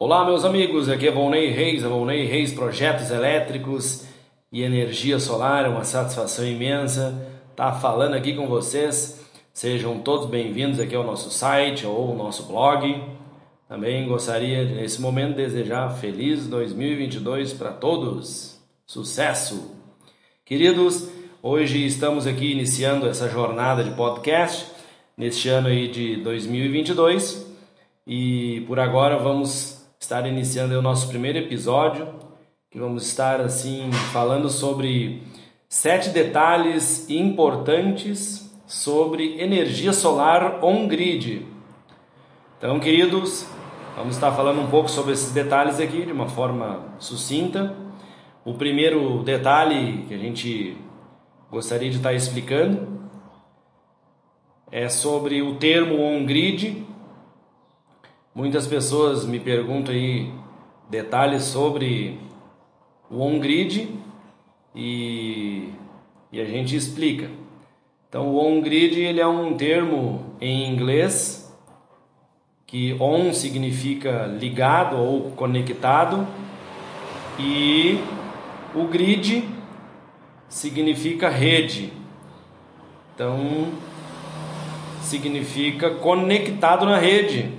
Olá, meus amigos, aqui é Volney Reis, a Volney Reis Projetos Elétricos e Energia Solar. É uma satisfação imensa estar falando aqui com vocês. Sejam todos bem-vindos aqui ao nosso site ou ao nosso blog. Também gostaria, nesse momento, desejar feliz 2022 para todos. Sucesso! Queridos, hoje estamos aqui iniciando essa jornada de podcast neste ano aí de 2022 e por agora vamos estar iniciando o nosso primeiro episódio, que vamos estar assim falando sobre sete detalhes importantes sobre energia solar on-grid. Então, queridos, vamos estar falando um pouco sobre esses detalhes aqui de uma forma sucinta. O primeiro detalhe que a gente gostaria de estar explicando é sobre o termo on-grid, Muitas pessoas me perguntam aí detalhes sobre o on-grid e, e a gente explica. Então, o on-grid ele é um termo em inglês que on significa ligado ou conectado e o grid significa rede. Então, significa conectado na rede.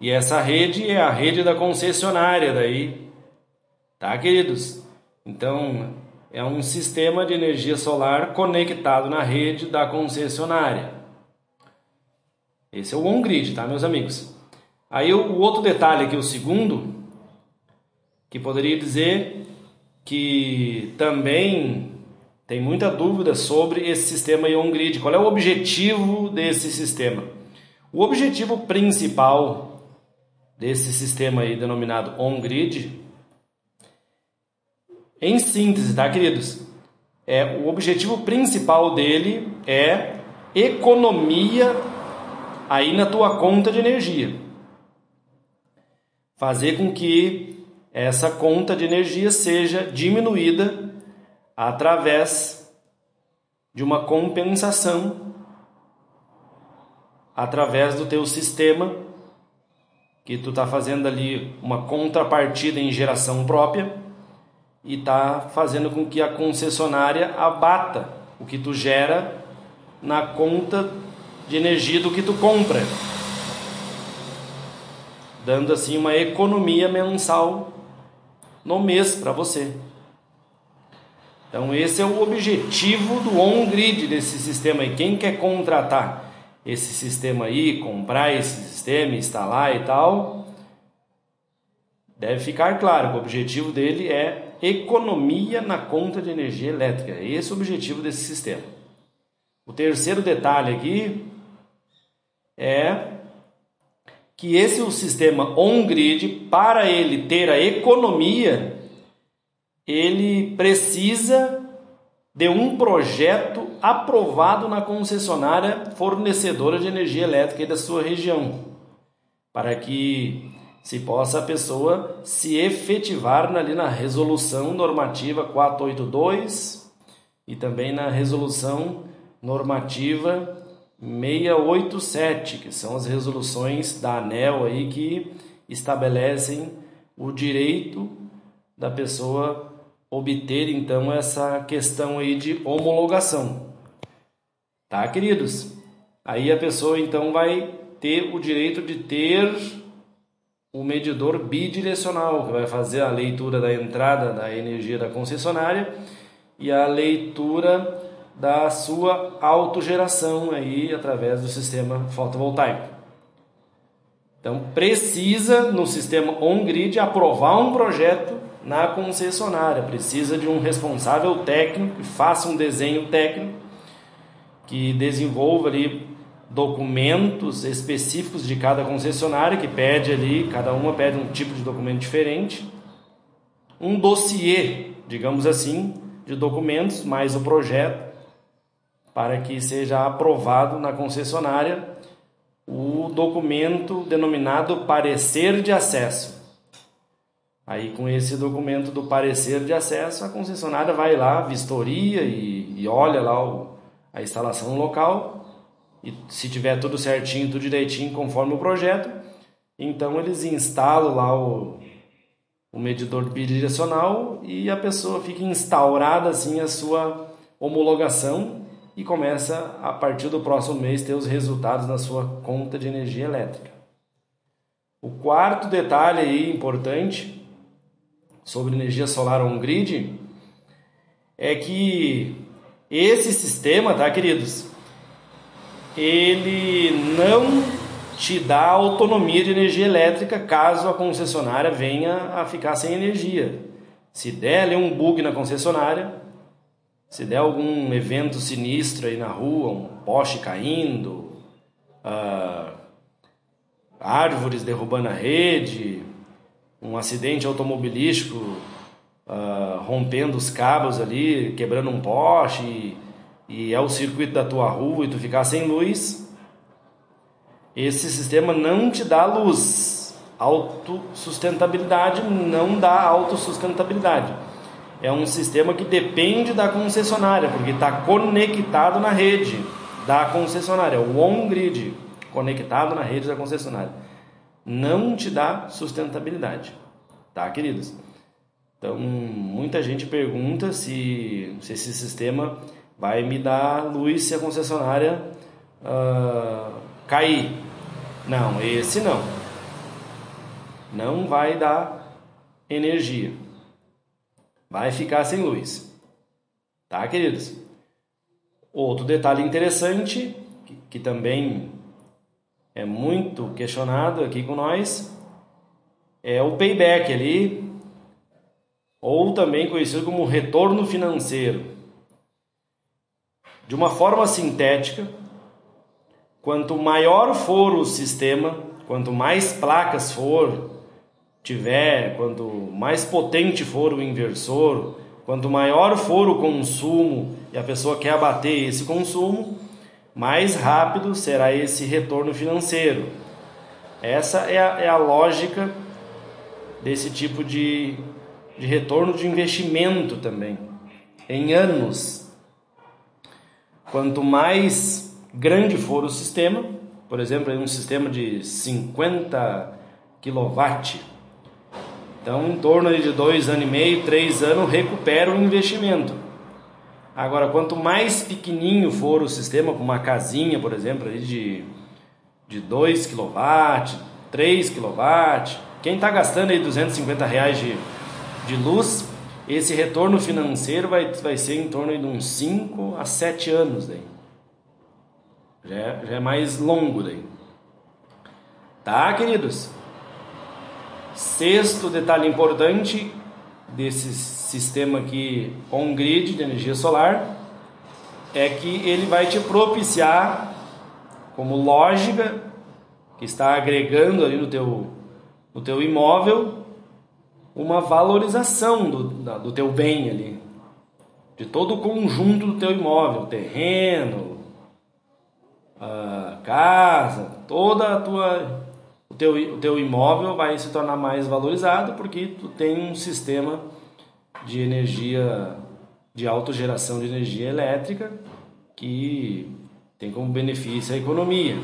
E essa rede é a rede da concessionária daí. Tá, queridos? Então, é um sistema de energia solar conectado na rede da concessionária. Esse é o on-grid, tá, meus amigos? Aí o outro detalhe aqui, o segundo, que poderia dizer que também tem muita dúvida sobre esse sistema on-grid. Qual é o objetivo desse sistema? O objetivo principal desse sistema aí denominado on-grid, em síntese, tá, queridos? É, o objetivo principal dele é economia aí na tua conta de energia. Fazer com que essa conta de energia seja diminuída através de uma compensação através do teu sistema que tu está fazendo ali uma contrapartida em geração própria e está fazendo com que a concessionária abata o que tu gera na conta de energia do que tu compra, dando assim uma economia mensal no mês para você. Então esse é o objetivo do on-grid desse sistema e quem quer contratar esse sistema aí, comprar esse sistema, instalar e tal, deve ficar claro que o objetivo dele é economia na conta de energia elétrica. Esse é o objetivo desse sistema. O terceiro detalhe aqui é que esse é o sistema on-grid, para ele ter a economia, ele precisa de um projeto aprovado na concessionária fornecedora de energia elétrica da sua região, para que se possa a pessoa se efetivar ali na resolução normativa 482 e também na resolução normativa 687, que são as resoluções da ANEL aí que estabelecem o direito da pessoa obter então essa questão aí de homologação. Tá, queridos? Aí a pessoa então vai ter o direito de ter o medidor bidirecional, que vai fazer a leitura da entrada da energia da concessionária e a leitura da sua autogeração aí através do sistema fotovoltaico. Então precisa no sistema on-grid aprovar um projeto na concessionária. Precisa de um responsável técnico que faça um desenho técnico, que desenvolva ali documentos específicos de cada concessionária, que pede ali, cada uma pede um tipo de documento diferente. Um dossiê, digamos assim, de documentos, mais o projeto, para que seja aprovado na concessionária o documento denominado parecer de acesso Aí, com esse documento do parecer de acesso, a concessionária vai lá, vistoria e, e olha lá o, a instalação local. E se tiver tudo certinho, tudo direitinho, conforme o projeto, Então eles instalam lá o, o medidor bidirecional e a pessoa fica instaurada assim a sua homologação e começa a partir do próximo mês ter os resultados na sua conta de energia elétrica. O quarto detalhe aí importante sobre energia solar on-grid é que esse sistema, tá, queridos? Ele não te dá autonomia de energia elétrica caso a concessionária venha a ficar sem energia. Se der ali um bug na concessionária, se der algum evento sinistro aí na rua, um poste caindo, uh, árvores derrubando a rede, um acidente automobilístico uh, rompendo os cabos ali, quebrando um poste e, é o circuito da tua rua e tu ficar sem luz, esse sistema não te dá luz. Autossustentabilidade não dá autossustentabilidade. É um sistema que depende da concessionária, porque está conectado na rede da concessionária, o on-grid conectado na rede da concessionária. Não te dá sustentabilidade, tá, queridos? Então, muita gente pergunta se, se esse sistema vai me dar luz se a concessionária uh, cair. Não, esse não. Não vai dar energia. Vai ficar sem luz. Tá, queridos? Outro detalhe interessante, que, que também é muito questionado aqui com nós, é o payback ali, ou também conhecido como retorno financeiro. De uma forma sintética, quanto maior for o sistema, quanto mais placas for tiver, quanto mais potente for o inversor, quanto maior for o consumo e a pessoa quer abater esse consumo, mais rápido será esse retorno financeiro. Essa é a, é a lógica desse tipo de, de retorno de investimento também, em anos. Quanto mais grande for o sistema, por exemplo, um sistema de 50 kW, então em torno de dois anos e meio, três anos, recupera o investimento. Agora, quanto mais pequenininho for o sistema, com uma casinha, por exemplo, de, de 2 kW, 3 kW, quem está gastando aí 250 reais de, de luz, esse retorno financeiro vai, vai ser em torno de uns 5 a 7 anos daí. Já é, já é mais longo daí. Tá, queridos? Sexto detalhe importante desse sistema aqui on-grid de energia solar é que ele vai te propiciar como lógica que está agregando ali no teu, no teu imóvel uma valorização do, do teu bem ali, de todo o conjunto do teu imóvel, terreno, a casa, toda a tua o teu, o teu imóvel vai se tornar mais valorizado porque tu tem um sistema de energia, de autogeração de energia elétrica, que tem como benefício a economia.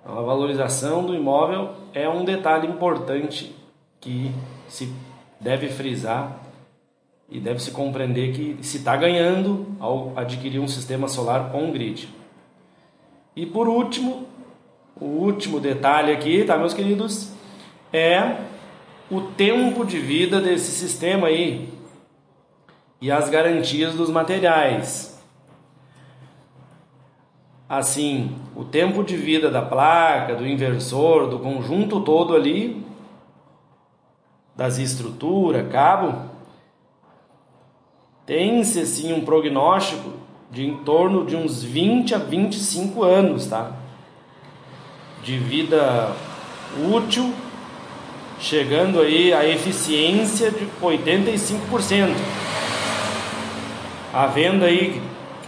Então, a valorização do imóvel é um detalhe importante que se deve frisar e deve se compreender que se está ganhando ao adquirir um sistema solar on-grid. E por último, o último detalhe aqui, tá, meus queridos, é o tempo de vida desse sistema aí e as garantias dos materiais. Assim, o tempo de vida da placa, do inversor, do conjunto todo ali, das estruturas, cabo, tem-se assim um prognóstico de em torno de uns 20 a 25 anos, tá? De vida útil chegando aí a eficiência de 85%, havendo aí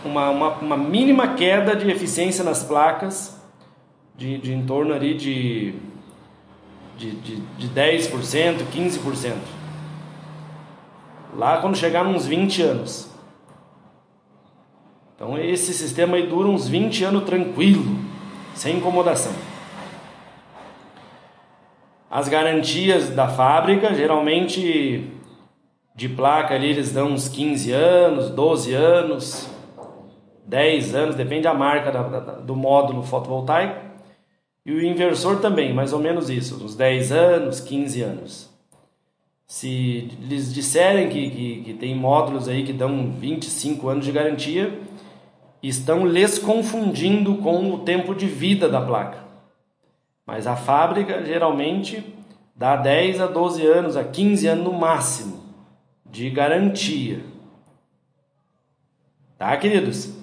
uma, uma, uma, mínima queda de eficiência nas placas, de, de em torno ali de, de, de, de 10%, 15%. Lá quando chegar uns 20 anos. Então esse sistema aí dura uns 20 anos tranquilo, sem incomodação. as garantias da fábrica, geralmente de placa ali eles dão uns 15 anos, 12 anos, 10 anos, depende da marca da, da, do módulo fotovoltaico. E o inversor também, mais ou menos isso, uns 10 anos, 15 anos. Se eles disserem que, que, que tem módulos aí que dão 25 anos de garantia, estão lhes confundindo com o tempo de vida da placa. Mas a fábrica geralmente dá 10 a 12 anos, a 15 anos no máximo de garantia. Tá, queridos?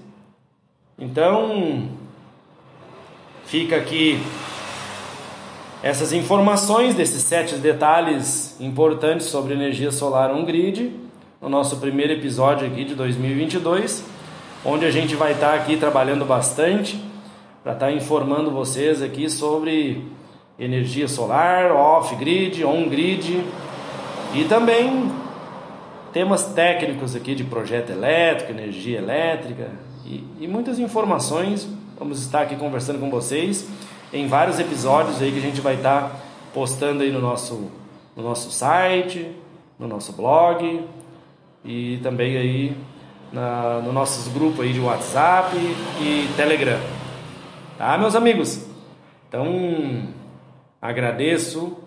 Então, fica aqui essas informações desses sete detalhes importantes sobre energia solar on-grid no nosso primeiro episódio aqui de 2022, onde a gente vai estar aqui trabalhando bastante para estar informando vocês aqui sobre energia solar, off-grid, on-grid e também temas técnicos aqui de projeto elétrico, energia elétrica e, e muitas informações. Vamos estar aqui conversando com vocês em vários episódios aí que a gente vai estar postando aí no nosso, no nosso site, no nosso blog e também aí na, no nossos grupos aí de WhatsApp e Telegram. Tá, meus amigos? Então, agradeço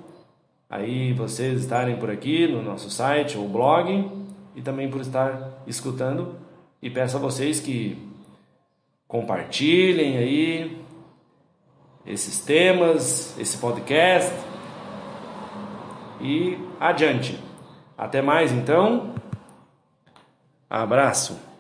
aí vocês estarem por aqui no nosso site ou blog e também por estar escutando e peço a vocês que compartilhem aí esses temas, esse podcast e adiante. Até mais então. Abraço.